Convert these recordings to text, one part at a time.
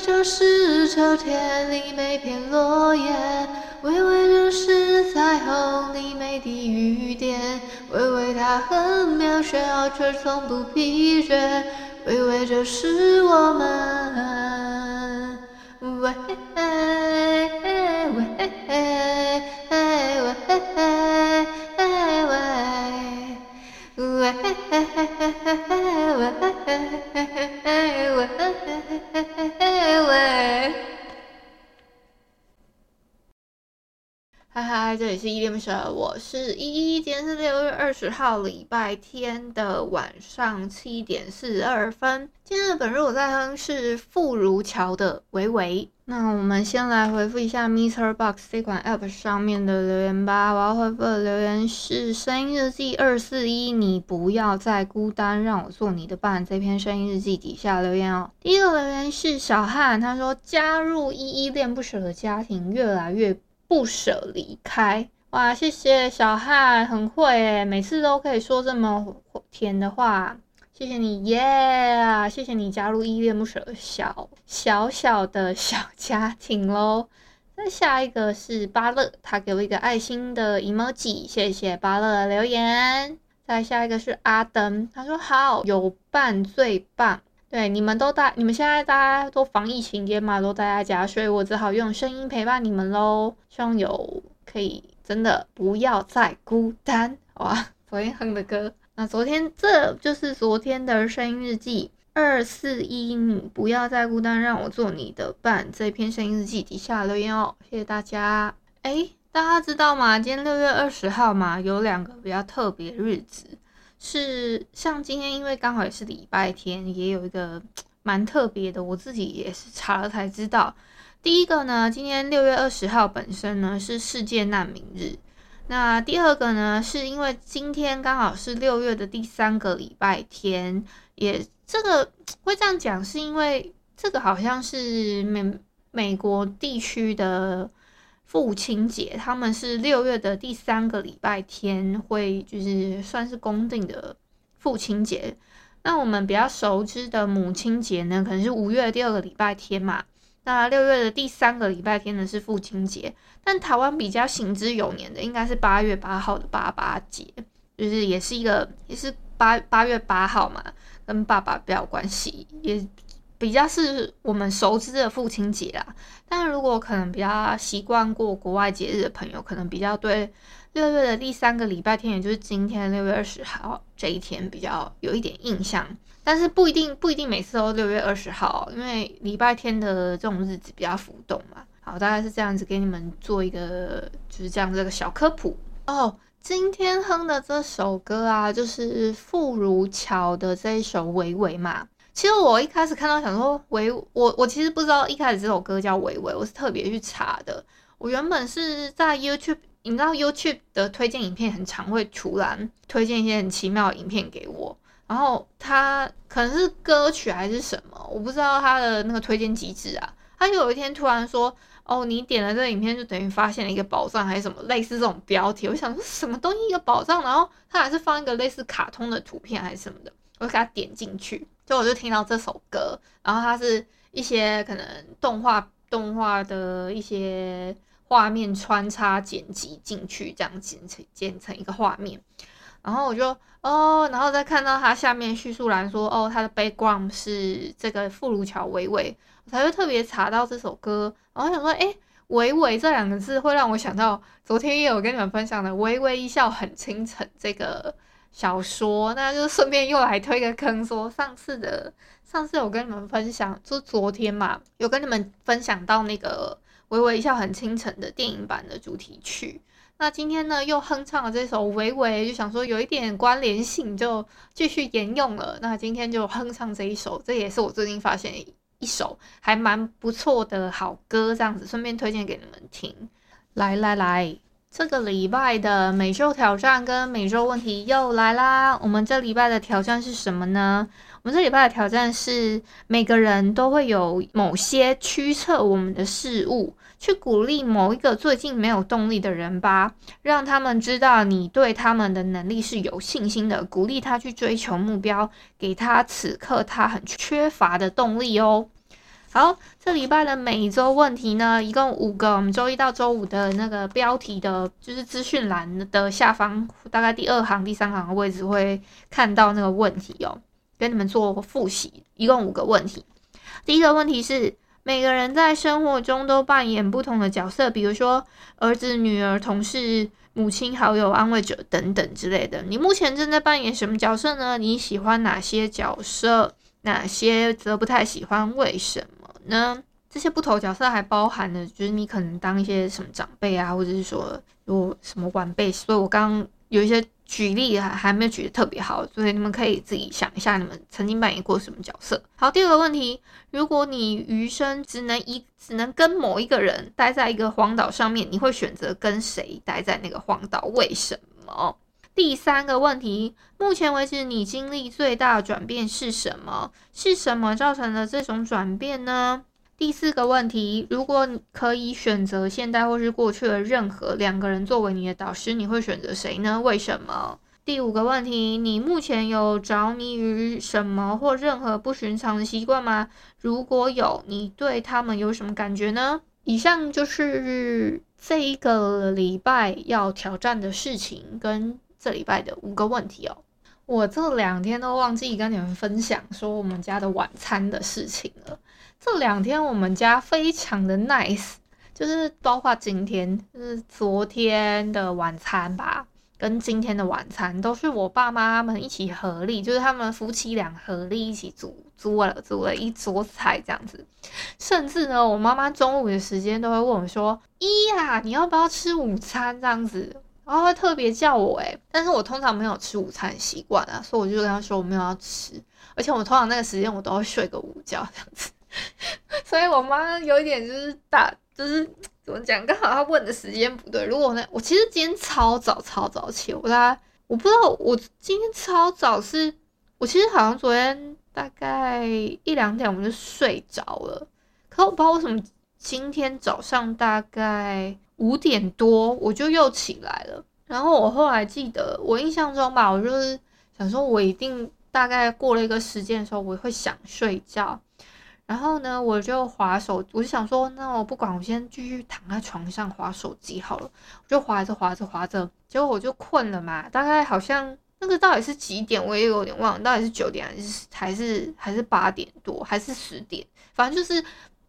微微就是秋天里每片落叶，微微就是彩虹里每滴雨点，微微它很渺小却从不疲倦，微微就是我们。微嗨是依依恋不舍，我是依依。今天是六月二十号，礼拜天的晚上七点四十二分。今天的本日我在哼是傅如乔的《维维》。那我们先来回复一下 MixerBox 这款 App 上面的留言吧。我要回复的留言是声音日记二四一，你不要再孤单，让我做你的伴。这篇声音日记底下留言哦。第一个留言是小汉，他说加入依依恋不舍的家庭，越来越。不舍离开，哇！谢谢小汉，很会诶，每次都可以说这么甜的话，谢谢你耶谢谢你加入依恋不舍小小小的小家庭喽。那下一个是巴乐，他给我一个爱心的 emoji，谢谢巴乐的留言。再下一个是阿登，他说好，有伴最棒。对，你们都待，你们现在大家都防疫期间嘛，都待在家，所以我只好用声音陪伴你们喽。希望有可以真的不要再孤单，哇！昨天哼的歌，那昨天这就是昨天的声音日记二四一，你不要再孤单，让我做你的伴。这篇声音日记底下留言哦，谢谢大家。哎，大家知道吗？今天六月二十号嘛，有两个比较特别日子。是像今天，因为刚好也是礼拜天，也有一个蛮特别的，我自己也是查了才知道。第一个呢，今天六月二十号本身呢是世界难民日。那第二个呢，是因为今天刚好是六月的第三个礼拜天，也这个会这样讲，是因为这个好像是美美国地区的。父亲节，他们是六月的第三个礼拜天，会就是算是公定的父亲节。那我们比较熟知的母亲节呢，可能是五月的第二个礼拜天嘛。那六月的第三个礼拜天呢是父亲节，但台湾比较行之有年的，应该是八月八号的爸爸节，就是也是一个也是八八月八号嘛，跟爸爸比较关系，也。比较是我们熟知的父亲节啦，但如果可能比较习惯过国外节日的朋友，可能比较对六月的第三个礼拜天，也就是今天六月二十号这一天比较有一点印象。但是不一定不一定每次都六月二十号，因为礼拜天的这种日子比较浮动嘛。好，大概是这样子给你们做一个就是这样这个小科普哦。今天哼的这首歌啊，就是傅如乔的这一首《微微》嘛。其实我一开始看到想说维我我其实不知道一开始这首歌叫维维，我是特别去查的。我原本是在 YouTube，你知道 YouTube 的推荐影片很常会突然推荐一些很奇妙的影片给我，然后它可能是歌曲还是什么，我不知道它的那个推荐机制啊。它有一天突然说，哦，你点了这个影片就等于发现了一个宝藏还是什么类似这种标题，我想说什么东西一个宝藏，然后它还是放一个类似卡通的图片还是什么的，我就给他点进去。就我就听到这首歌，然后它是一些可能动画动画的一些画面穿插剪辑进去，这样剪成剪成一个画面，然后我就哦，然后再看到它下面叙述栏说哦，它的 background 是这个傅如乔微微，我才会特别查到这首歌，然后想说诶，微微这两个字会让我想到昨天也有跟你们分享的微微一笑很倾城这个。小说，那就顺便又来推个坑，说上次的上次有跟你们分享，就昨天嘛，有跟你们分享到那个微微一笑很倾城的电影版的主题曲。那今天呢，又哼唱了这首微微，就想说有一点关联性，就继续沿用了。那今天就哼唱这一首，这也是我最近发现一首还蛮不错的好歌，这样子顺便推荐给你们听。来来来。这个礼拜的每周挑战跟每周问题又来啦。我们这礼拜的挑战是什么呢？我们这礼拜的挑战是每个人都会有某些驱策我们的事物，去鼓励某一个最近没有动力的人吧，让他们知道你对他们的能力是有信心的，鼓励他去追求目标，给他此刻他很缺乏的动力哦。好，这礼拜的每周问题呢，一共五个。我们周一到周五的那个标题的，就是资讯栏的下方，大概第二行、第三行的位置会看到那个问题哦，跟你们做复习。一共五个问题。第一个问题是，每个人在生活中都扮演不同的角色，比如说儿子、女儿、同事、母亲、好友、安慰者等等之类的。你目前正在扮演什么角色呢？你喜欢哪些角色？哪些则不太喜欢？为什么？那这些不同角色还包含了，就是你可能当一些什么长辈啊，或者是说有什么晚辈，所以我刚刚有一些举例还还没有举得特别好，所以你们可以自己想一下，你们曾经扮演过什么角色。好，第二个问题，如果你余生只能一只能跟某一个人待在一个荒岛上面，你会选择跟谁待在那个荒岛？为什么？第三个问题，目前为止你经历最大的转变是什么？是什么造成了这种转变呢？第四个问题，如果你可以选择现在或是过去的任何两个人作为你的导师，你会选择谁呢？为什么？第五个问题，你目前有着迷于什么或任何不寻常的习惯吗？如果有，你对他们有什么感觉呢？以上就是这一个礼拜要挑战的事情跟。这礼拜的五个问题哦，我这两天都忘记跟你们分享说我们家的晚餐的事情了。这两天我们家非常的 nice，就是包括今天，就是昨天的晚餐吧，跟今天的晚餐都是我爸妈他们一起合力，就是他们夫妻俩合力一起煮煮了煮了一桌菜这样子。甚至呢，我妈妈中午的时间都会问我说：“咦呀，你要不要吃午餐？”这样子。然后会特别叫我诶，但是我通常没有吃午餐习惯啊，所以我就跟他说我没有要吃，而且我通常那个时间我都会睡个午觉这样子，所以我妈有一点就是大，就是怎么讲，刚好她问的时间不对。如果呢，我其实今天超早超早起，我大概我不知道我今天超早是，我其实好像昨天大概一两点我就睡着了，可我不知道为什么今天早上大概。五点多我就又起来了，然后我后来记得，我印象中吧，我就是想说，我一定大概过了一个时间的时候，我会想睡觉，然后呢，我就滑手，我就想说，那我不管，我先继续躺在床上滑手机好了，我就滑着滑着滑着，结果我就困了嘛，大概好像那个到底是几点，我也有点忘了，到底是九点还是还是还是八点多，还是十点，反正就是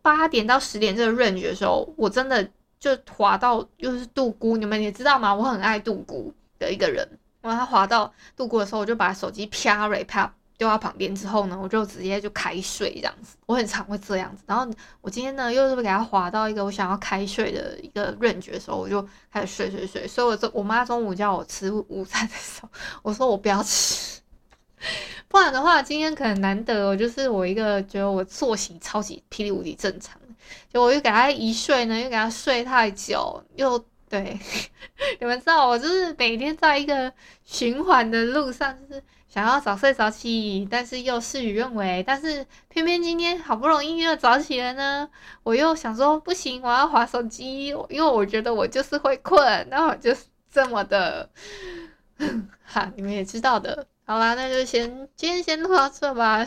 八点到十点这个 range 的时候，我真的。就滑到又是度孤，你们也知道吗？我很爱度孤的一个人。然后他滑到度姑的时候，我就把手机啪瑞啪丢到旁边之后呢，我就直接就开睡这样子。我很常会这样子。然后我今天呢，又是不是给他滑到一个我想要开睡的一个 range 的时候，我就开始睡睡睡。所以我中我妈中午叫我吃午餐的时候，我说我不要吃，不然的话今天可能难得我就是我一个觉得我作息超级霹雳无敌正常。就我又给他一睡呢，又给他睡太久，又对，你们知道我就是每天在一个循环的路上，就是想要早睡早起，但是又事与愿违，但是偏偏今天好不容易又早起了呢，我又想说不行，我要划手机，因为我觉得我就是会困，那我就这么的，哈，你们也知道的，好啦，那就先今天先录到这吧。